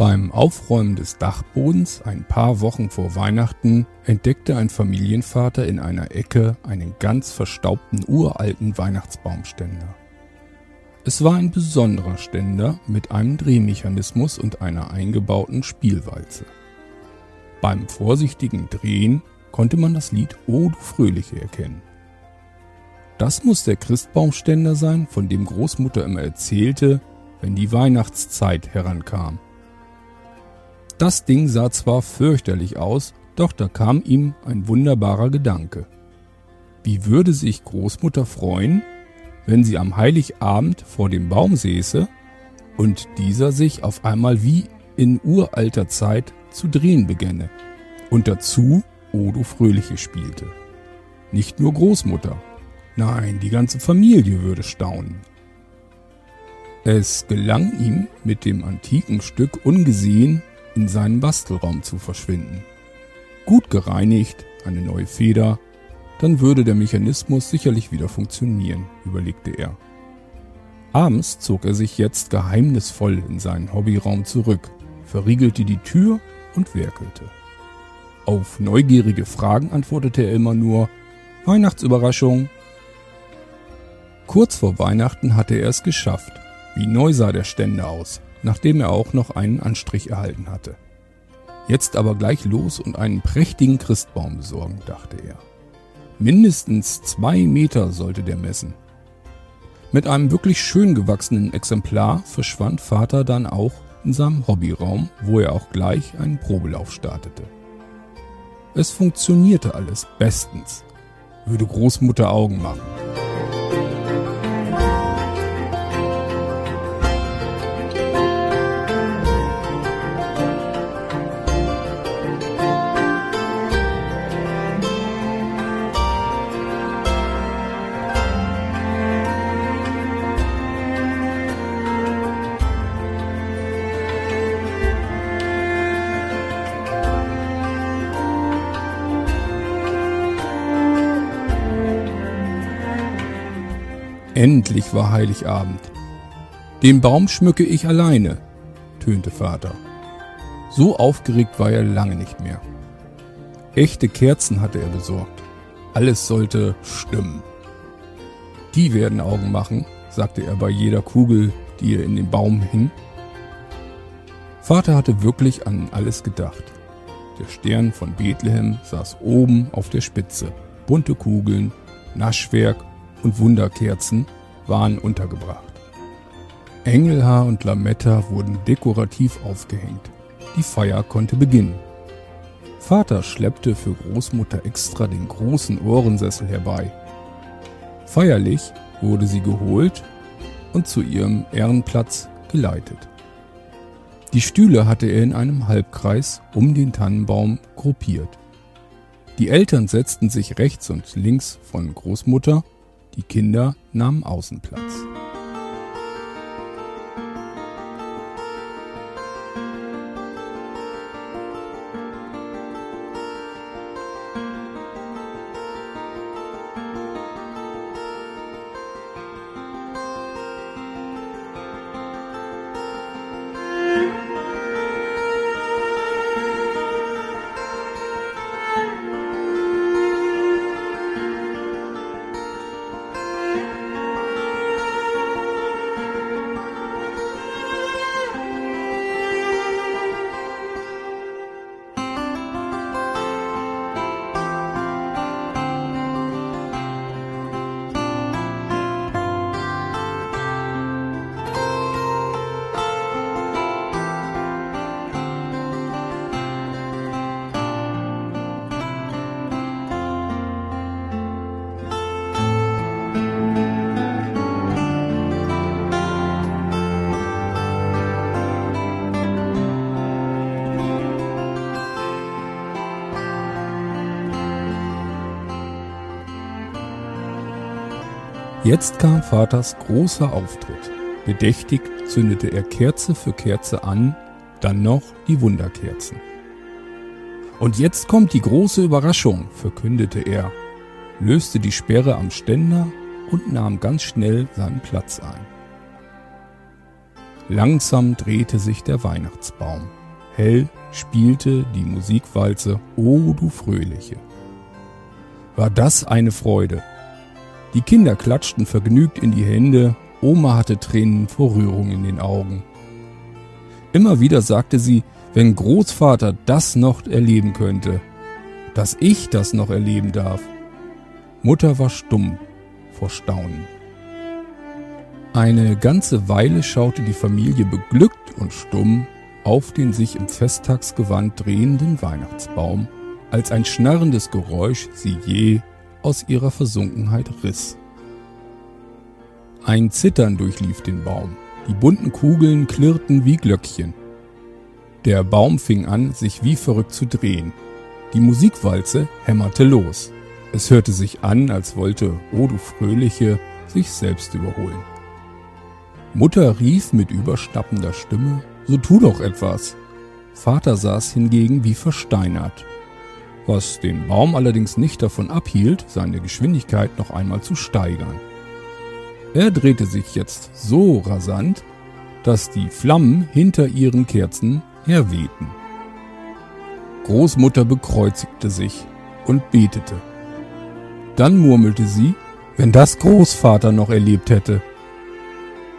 Beim Aufräumen des Dachbodens ein paar Wochen vor Weihnachten entdeckte ein Familienvater in einer Ecke einen ganz verstaubten uralten Weihnachtsbaumständer. Es war ein besonderer Ständer mit einem Drehmechanismus und einer eingebauten Spielwalze. Beim vorsichtigen Drehen konnte man das Lied O du Fröhliche erkennen. Das muss der Christbaumständer sein, von dem Großmutter immer erzählte, wenn die Weihnachtszeit herankam. Das Ding sah zwar fürchterlich aus, doch da kam ihm ein wunderbarer Gedanke. Wie würde sich Großmutter freuen, wenn sie am Heiligabend vor dem Baum säße und dieser sich auf einmal wie in uralter Zeit zu drehen begänne und dazu O du Fröhliche spielte. Nicht nur Großmutter, nein, die ganze Familie würde staunen. Es gelang ihm, mit dem antiken Stück ungesehen in seinen Bastelraum zu verschwinden. Gut gereinigt, eine neue Feder, dann würde der Mechanismus sicherlich wieder funktionieren, überlegte er. Abends zog er sich jetzt geheimnisvoll in seinen Hobbyraum zurück, verriegelte die Tür und werkelte. Auf neugierige Fragen antwortete er immer nur Weihnachtsüberraschung. Kurz vor Weihnachten hatte er es geschafft. Wie neu sah der Ständer aus, nachdem er auch noch einen Anstrich erhalten hatte. Jetzt aber gleich los und einen prächtigen Christbaum besorgen, dachte er. Mindestens zwei Meter sollte der messen. Mit einem wirklich schön gewachsenen Exemplar verschwand Vater dann auch in seinem Hobbyraum, wo er auch gleich einen Probelauf startete. Es funktionierte alles bestens, würde Großmutter Augen machen. Endlich war Heiligabend. Den Baum schmücke ich alleine, tönte Vater. So aufgeregt war er lange nicht mehr. Echte Kerzen hatte er besorgt. Alles sollte stimmen. Die werden Augen machen, sagte er bei jeder Kugel, die er in den Baum hing. Vater hatte wirklich an alles gedacht. Der Stern von Bethlehem saß oben auf der Spitze. Bunte Kugeln, Naschwerk und Wunderkerzen waren untergebracht. Engelhaar und Lametta wurden dekorativ aufgehängt. Die Feier konnte beginnen. Vater schleppte für Großmutter extra den großen Ohrensessel herbei. Feierlich wurde sie geholt und zu ihrem Ehrenplatz geleitet. Die Stühle hatte er in einem Halbkreis um den Tannenbaum gruppiert. Die Eltern setzten sich rechts und links von Großmutter die Kinder nahmen Außenplatz. Jetzt kam Vaters großer Auftritt. Bedächtig zündete er Kerze für Kerze an, dann noch die Wunderkerzen. Und jetzt kommt die große Überraschung, verkündete er, löste die Sperre am Ständer und nahm ganz schnell seinen Platz ein. Langsam drehte sich der Weihnachtsbaum. Hell spielte die Musikwalze O du Fröhliche. War das eine Freude. Die Kinder klatschten vergnügt in die Hände, Oma hatte Tränen vor Rührung in den Augen. Immer wieder sagte sie, wenn Großvater das noch erleben könnte, dass ich das noch erleben darf. Mutter war stumm vor Staunen. Eine ganze Weile schaute die Familie beglückt und stumm auf den sich im Festtagsgewand drehenden Weihnachtsbaum, als ein schnarrendes Geräusch sie je aus ihrer Versunkenheit riss. Ein Zittern durchlief den Baum, die bunten Kugeln klirrten wie Glöckchen. Der Baum fing an, sich wie verrückt zu drehen. Die Musikwalze hämmerte los. Es hörte sich an, als wollte O du Fröhliche sich selbst überholen. Mutter rief mit überschnappender Stimme, so tu doch etwas. Vater saß hingegen wie versteinert, was den Baum allerdings nicht davon abhielt, seine Geschwindigkeit noch einmal zu steigern. Er drehte sich jetzt so rasant, dass die Flammen hinter ihren Kerzen herwehten. Großmutter bekreuzigte sich und betete. Dann murmelte sie, wenn das Großvater noch erlebt hätte.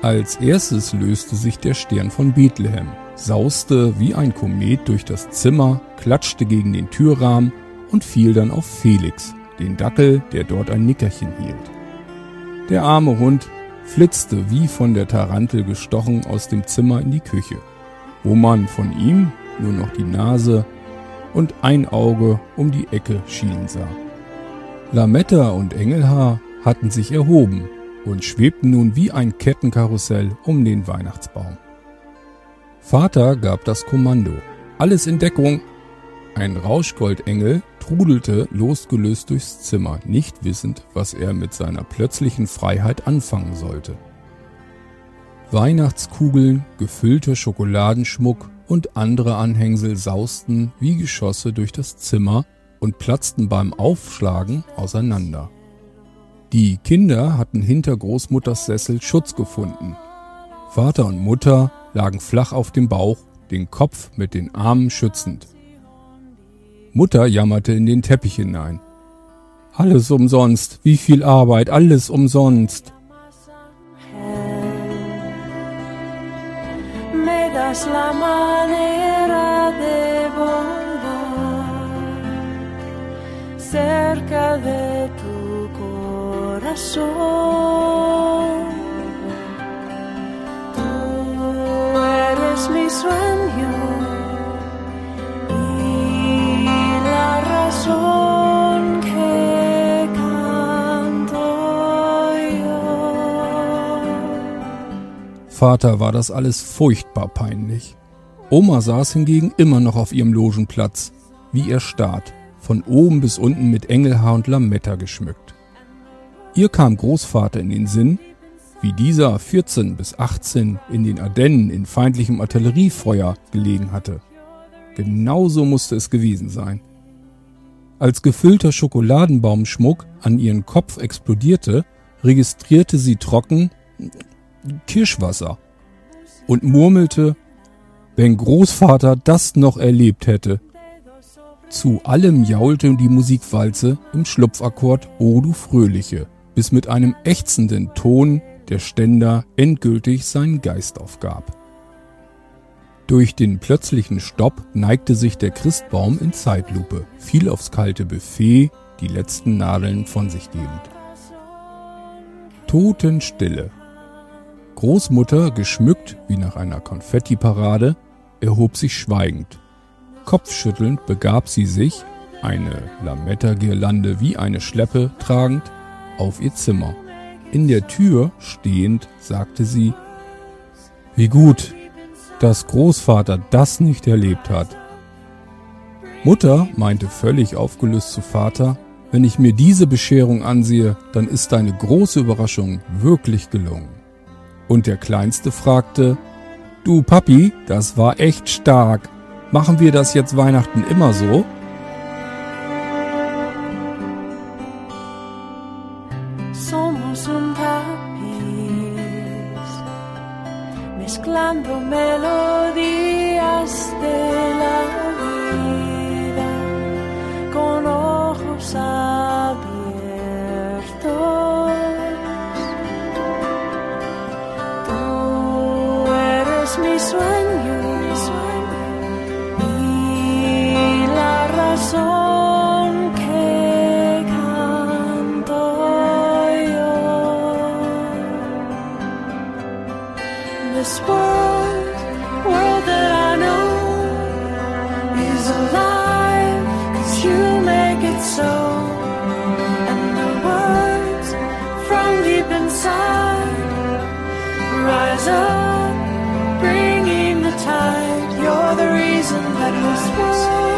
Als erstes löste sich der Stern von Bethlehem, sauste wie ein Komet durch das Zimmer, klatschte gegen den Türrahmen und fiel dann auf Felix, den Dackel, der dort ein Nickerchen hielt. Der arme Hund flitzte wie von der Tarantel gestochen aus dem Zimmer in die Küche, wo man von ihm nur noch die Nase und ein Auge um die Ecke schielen sah. Lametta und Engelhaar hatten sich erhoben und schwebten nun wie ein Kettenkarussell um den Weihnachtsbaum. Vater gab das Kommando. Alles in Deckung. Ein Rauschgoldengel trudelte losgelöst durchs Zimmer, nicht wissend, was er mit seiner plötzlichen Freiheit anfangen sollte. Weihnachtskugeln, gefüllter Schokoladenschmuck und andere Anhängsel sausten wie Geschosse durch das Zimmer und platzten beim Aufschlagen auseinander. Die Kinder hatten hinter Großmutters Sessel Schutz gefunden. Vater und Mutter lagen flach auf dem Bauch, den Kopf mit den Armen schützend. Mutter jammerte in den Teppich hinein. Alles umsonst, wie viel Arbeit, alles umsonst. cerca de corazón. Vater war das alles furchtbar peinlich. Oma saß hingegen immer noch auf ihrem Logenplatz, wie er starrt, von oben bis unten mit Engelhaar und Lametta geschmückt. Ihr kam Großvater in den Sinn, wie dieser 14 bis 18 in den Ardennen in feindlichem Artilleriefeuer gelegen hatte. Genauso musste es gewesen sein. Als gefüllter Schokoladenbaumschmuck an ihren Kopf explodierte, registrierte sie trocken Kirschwasser und murmelte, wenn Großvater das noch erlebt hätte. Zu allem jaulte die Musikwalze im Schlupfakkord O du Fröhliche bis mit einem ächzenden Ton der Ständer endgültig seinen Geist aufgab. Durch den plötzlichen Stopp neigte sich der Christbaum in Zeitlupe, fiel aufs kalte Buffet, die letzten Nadeln von sich gebend. Totenstille. Großmutter, geschmückt wie nach einer Konfettiparade, erhob sich schweigend. Kopfschüttelnd begab sie sich, eine Lametta-Girlande wie eine Schleppe tragend, auf ihr Zimmer. In der Tür stehend sagte sie, wie gut, dass Großvater das nicht erlebt hat. Mutter meinte völlig aufgelöst zu Vater, wenn ich mir diese Bescherung ansehe, dann ist deine große Überraschung wirklich gelungen. Und der Kleinste fragte, Du Papi, das war echt stark. Machen wir das jetzt Weihnachten immer so? somos un tapiz, mezclando melodías. Rise up, bringing the tide. You're the reason that this world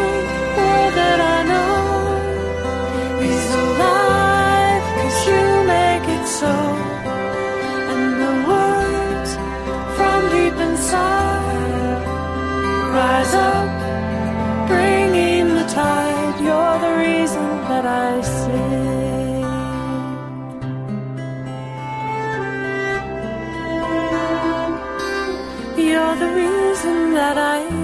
the reason that I